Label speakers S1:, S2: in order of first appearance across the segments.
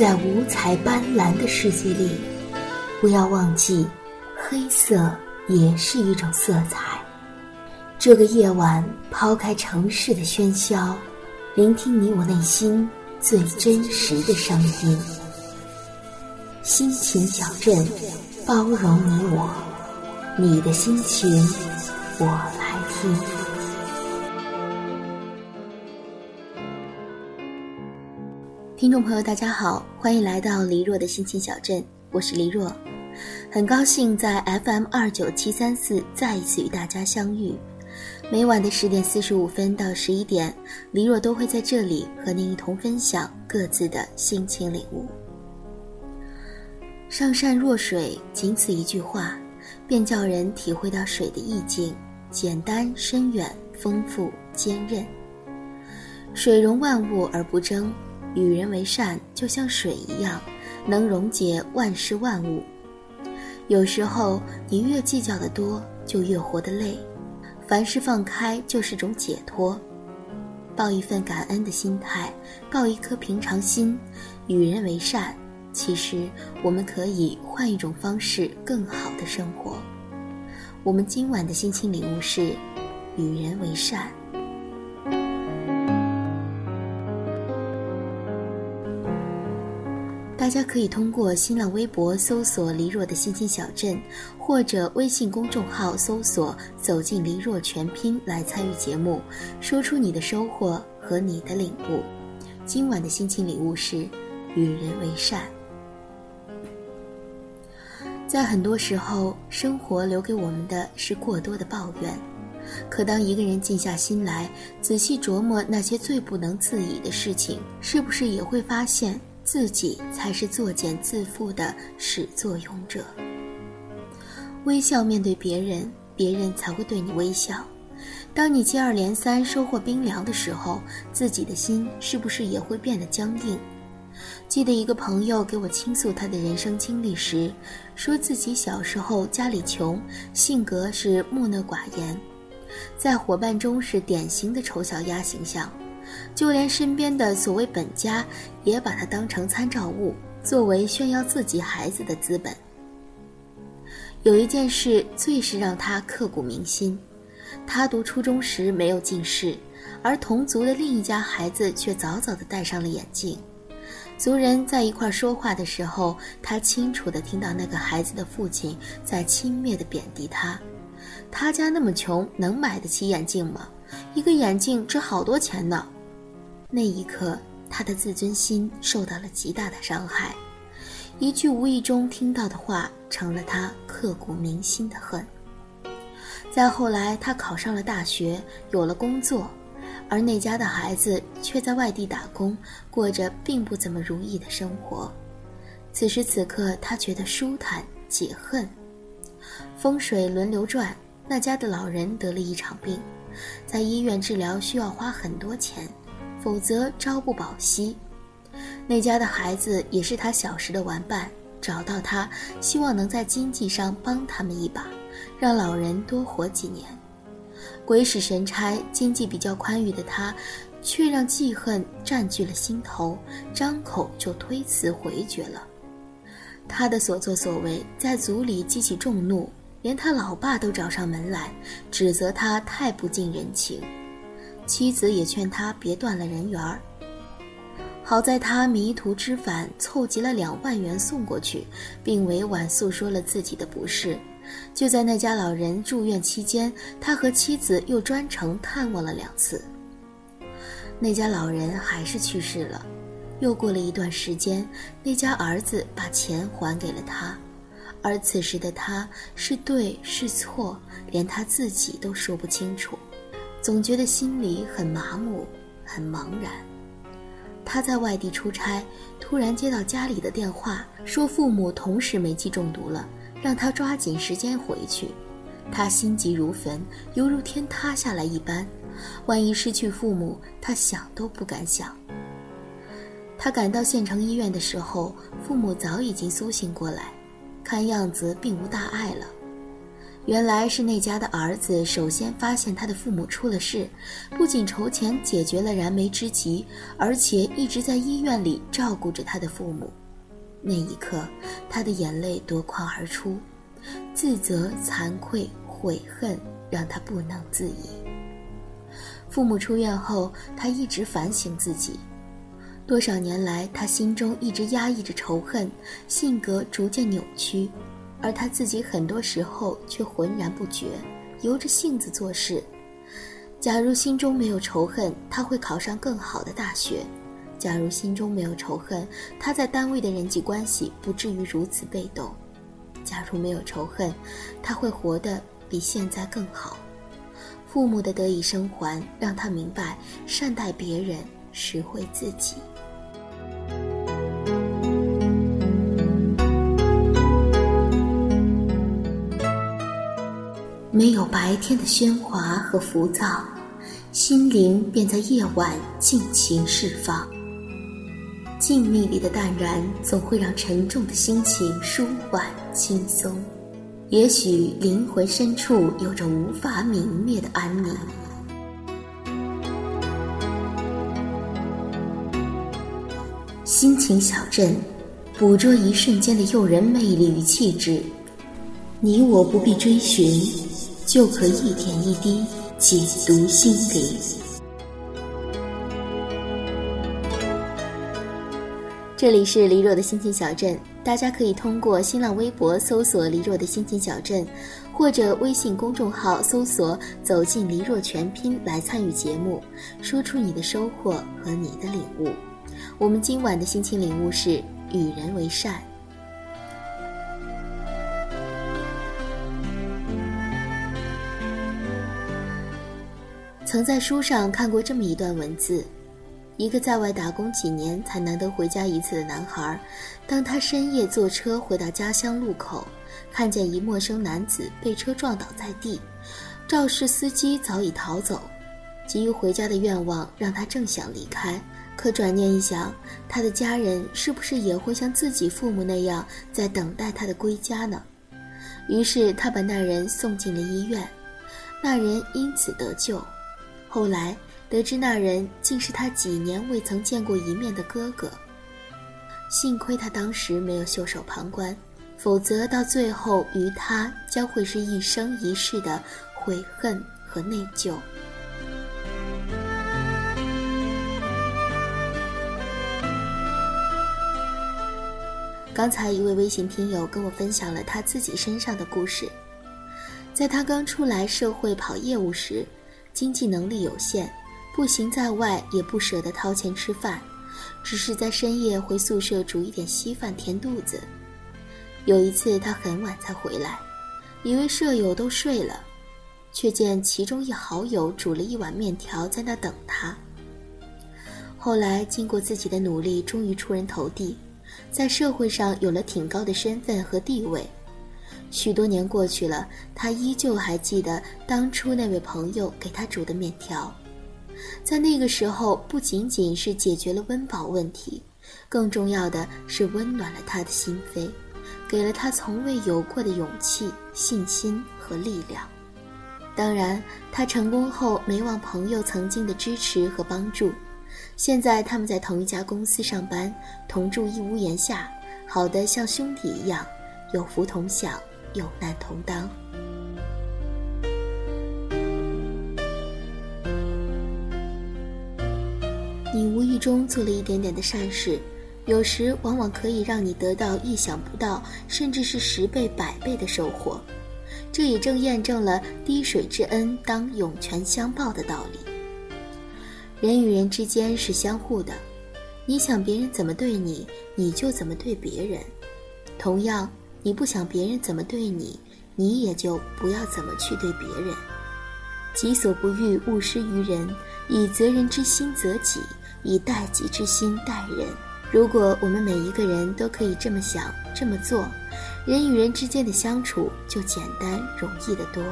S1: 在五彩斑斓的世界里，不要忘记，黑色也是一种色彩。这个夜晚，抛开城市的喧嚣，聆听你我内心最真实的声音。心情小镇，包容你我，你的心情我来听。听众朋友，大家好，欢迎来到黎若的心情小镇，我是黎若，很高兴在 FM 二九七三四再一次与大家相遇。每晚的十点四十五分到十一点，黎若都会在这里和您一同分享各自的心情领悟。上善若水，仅此一句话，便叫人体会到水的意境：简单、深远、丰富、坚韧。水容万物而不争。与人为善，就像水一样，能溶解万事万物。有时候，你越计较的多，就越活得累。凡事放开，就是种解脱。抱一份感恩的心态，抱一颗平常心，与人为善。其实，我们可以换一种方式，更好的生活。我们今晚的心情礼物是：与人为善。大家可以通过新浪微博搜索“黎若的心情小镇”，或者微信公众号搜索“走进黎若全拼”来参与节目，说出你的收获和你的领悟。今晚的心情礼物是与人为善。在很多时候，生活留给我们的是过多的抱怨，可当一个人静下心来，仔细琢磨那些最不能自已的事情，是不是也会发现？自己才是作茧自缚的始作俑者。微笑面对别人，别人才会对你微笑。当你接二连三收获冰凉的时候，自己的心是不是也会变得僵硬？记得一个朋友给我倾诉他的人生经历时，说自己小时候家里穷，性格是木讷寡言，在伙伴中是典型的丑小鸭形象。就连身边的所谓本家，也把他当成参照物，作为炫耀自己孩子的资本。有一件事最是让他刻骨铭心：他读初中时没有近视，而同族的另一家孩子却早早地戴上了眼镜。族人在一块说话的时候，他清楚地听到那个孩子的父亲在轻蔑地贬低他：“他家那么穷，能买得起眼镜吗？一个眼镜值好多钱呢。”那一刻，他的自尊心受到了极大的伤害，一句无意中听到的话，成了他刻骨铭心的恨。再后来，他考上了大学，有了工作，而那家的孩子却在外地打工，过着并不怎么如意的生活。此时此刻，他觉得舒坦解恨。风水轮流转，那家的老人得了一场病，在医院治疗需要花很多钱。否则朝不保夕。那家的孩子也是他小时的玩伴，找到他，希望能在经济上帮他们一把，让老人多活几年。鬼使神差，经济比较宽裕的他，却让记恨占据了心头，张口就推辞回绝了。他的所作所为在族里激起众怒，连他老爸都找上门来，指责他太不近人情。妻子也劝他别断了人缘儿。好在他迷途知返，凑集了两万元送过去，并委婉诉说了自己的不是。就在那家老人住院期间，他和妻子又专程探望了两次。那家老人还是去世了。又过了一段时间，那家儿子把钱还给了他，而此时的他是对是错，连他自己都说不清楚。总觉得心里很麻木，很茫然。他在外地出差，突然接到家里的电话，说父母同时煤气中毒了，让他抓紧时间回去。他心急如焚，犹如天塌下来一般。万一失去父母，他想都不敢想。他赶到县城医院的时候，父母早已经苏醒过来，看样子并无大碍了。原来是那家的儿子首先发现他的父母出了事，不仅筹钱解决了燃眉之急，而且一直在医院里照顾着他的父母。那一刻，他的眼泪夺眶而出，自责、惭愧、悔恨让他不能自已。父母出院后，他一直反省自己，多少年来他心中一直压抑着仇恨，性格逐渐扭曲。而他自己很多时候却浑然不觉，由着性子做事。假如心中没有仇恨，他会考上更好的大学；假如心中没有仇恨，他在单位的人际关系不至于如此被动；假如没有仇恨，他会活得比现在更好。父母的得以生还，让他明白善待别人，实惠自己。没有白天的喧哗和浮躁，心灵便在夜晚尽情释放。静谧里的淡然，总会让沉重的心情舒缓轻松。也许灵魂深处有着无法泯灭的安宁。心情小镇，捕捉一瞬间的诱人魅力与气质。你我不必追寻。就可一点一滴解读心灵。这里是黎若的心情小镇，大家可以通过新浪微博搜索“黎若的心情小镇”，或者微信公众号搜索“走进黎若全拼”来参与节目，说出你的收获和你的领悟。我们今晚的心情领悟是与人为善。曾在书上看过这么一段文字：一个在外打工几年才难得回家一次的男孩，当他深夜坐车回到家乡路口，看见一陌生男子被车撞倒在地，肇事司机早已逃走。急于回家的愿望让他正想离开，可转念一想，他的家人是不是也会像自己父母那样在等待他的归家呢？于是他把那人送进了医院，那人因此得救。后来得知那人竟是他几年未曾见过一面的哥哥。幸亏他当时没有袖手旁观，否则到最后于他将会是一生一世的悔恨和内疚。刚才一位微信听友跟我分享了他自己身上的故事，在他刚出来社会跑业务时。经济能力有限，步行在外也不舍得掏钱吃饭，只是在深夜回宿舍煮一点稀饭填肚子。有一次他很晚才回来，以为舍友都睡了，却见其中一好友煮了一碗面条在那等他。后来经过自己的努力，终于出人头地，在社会上有了挺高的身份和地位。许多年过去了，他依旧还记得当初那位朋友给他煮的面条，在那个时候，不仅仅是解决了温饱问题，更重要的是温暖了他的心扉，给了他从未有过的勇气、信心和力量。当然，他成功后没忘朋友曾经的支持和帮助，现在他们在同一家公司上班，同住一屋檐下，好的像兄弟一样，有福同享。有难同当。你无意中做了一点点的善事，有时往往可以让你得到意想不到，甚至是十倍、百倍的收获。这也正验证了“滴水之恩，当涌泉相报”的道理。人与人之间是相互的，你想别人怎么对你，你就怎么对别人。同样。你不想别人怎么对你，你也就不要怎么去对别人。己所不欲，勿施于人。以责人之心责己，以待己之心待人。如果我们每一个人都可以这么想、这么做，人与人之间的相处就简单容易得多。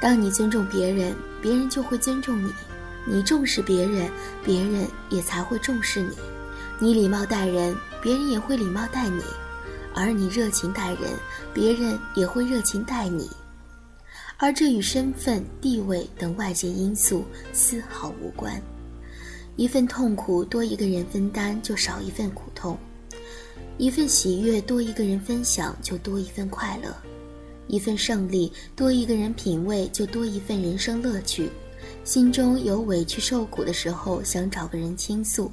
S1: 当你尊重别人，别人就会尊重你；你重视别人，别人也才会重视你；你礼貌待人，别人也会礼貌待你。而你热情待人，别人也会热情待你。而这与身份、地位等外界因素丝毫无关。一份痛苦多一个人分担，就少一份苦痛；一份喜悦多一个人分享，就多一份快乐；一份胜利多一个人品味，就多一份人生乐趣。心中有委屈受苦的时候，想找个人倾诉；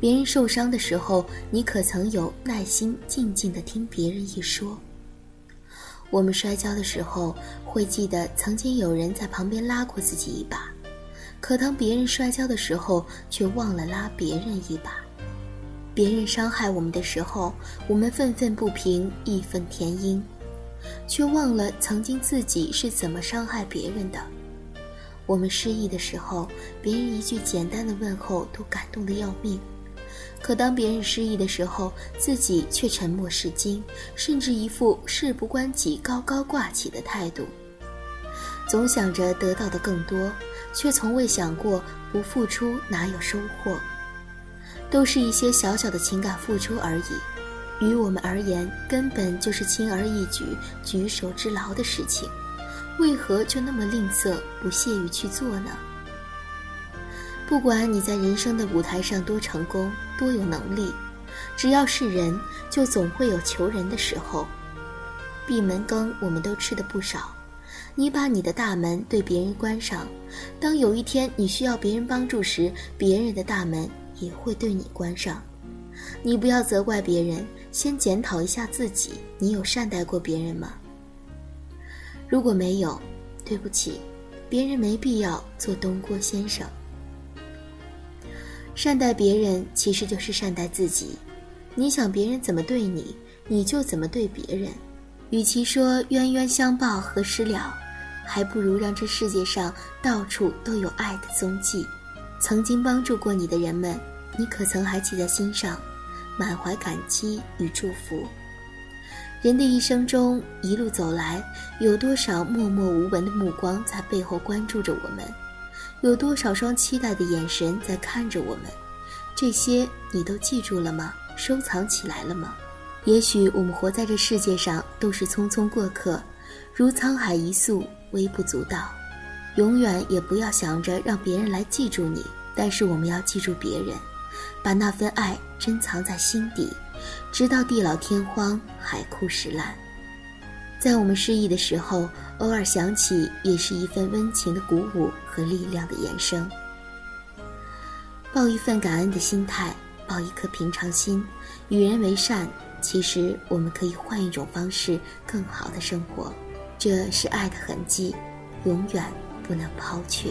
S1: 别人受伤的时候，你可曾有耐心静静地听别人一说？我们摔跤的时候，会记得曾经有人在旁边拉过自己一把。可当别人摔跤的时候，却忘了拉别人一把；别人伤害我们的时候，我们愤愤不平，义愤填膺，却忘了曾经自己是怎么伤害别人的。我们失意的时候，别人一句简单的问候都感动得要命；可当别人失意的时候，自己却沉默是金，甚至一副事不关己、高高挂起的态度。总想着得到的更多，却从未想过不付出哪有收获。都是一些小小的情感付出而已，于我们而言，根本就是轻而易举、举手之劳的事情，为何就那么吝啬、不屑于去做呢？不管你在人生的舞台上多成功、多有能力，只要是人，就总会有求人的时候。闭门羹，我们都吃的不少。你把你的大门对别人关上，当有一天你需要别人帮助时，别人的大门也会对你关上。你不要责怪别人，先检讨一下自己，你有善待过别人吗？如果没有，对不起，别人没必要做东郭先生。善待别人其实就是善待自己，你想别人怎么对你，你就怎么对别人。与其说冤冤相报何时了，还不如让这世界上到处都有爱的踪迹。曾经帮助过你的人们，你可曾还记在心上，满怀感激与祝福？人的一生中，一路走来，有多少默默无闻的目光在背后关注着我们？有多少双期待的眼神在看着我们？这些你都记住了吗？收藏起来了吗？也许我们活在这世界上都是匆匆过客，如沧海一粟，微不足道。永远也不要想着让别人来记住你，但是我们要记住别人，把那份爱珍藏在心底，直到地老天荒，海枯石烂。在我们失意的时候，偶尔想起，也是一份温情的鼓舞和力量的延伸。抱一份感恩的心态，抱一颗平常心，与人为善。其实我们可以换一种方式，更好的生活，这是爱的痕迹，永远不能抛却。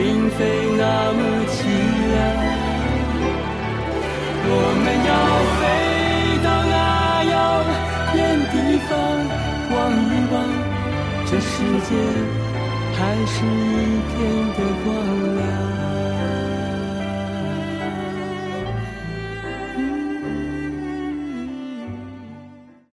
S2: 并非那么凄凉。我们要飞到那遥远地方望一望，这世界。还是一片的光亮。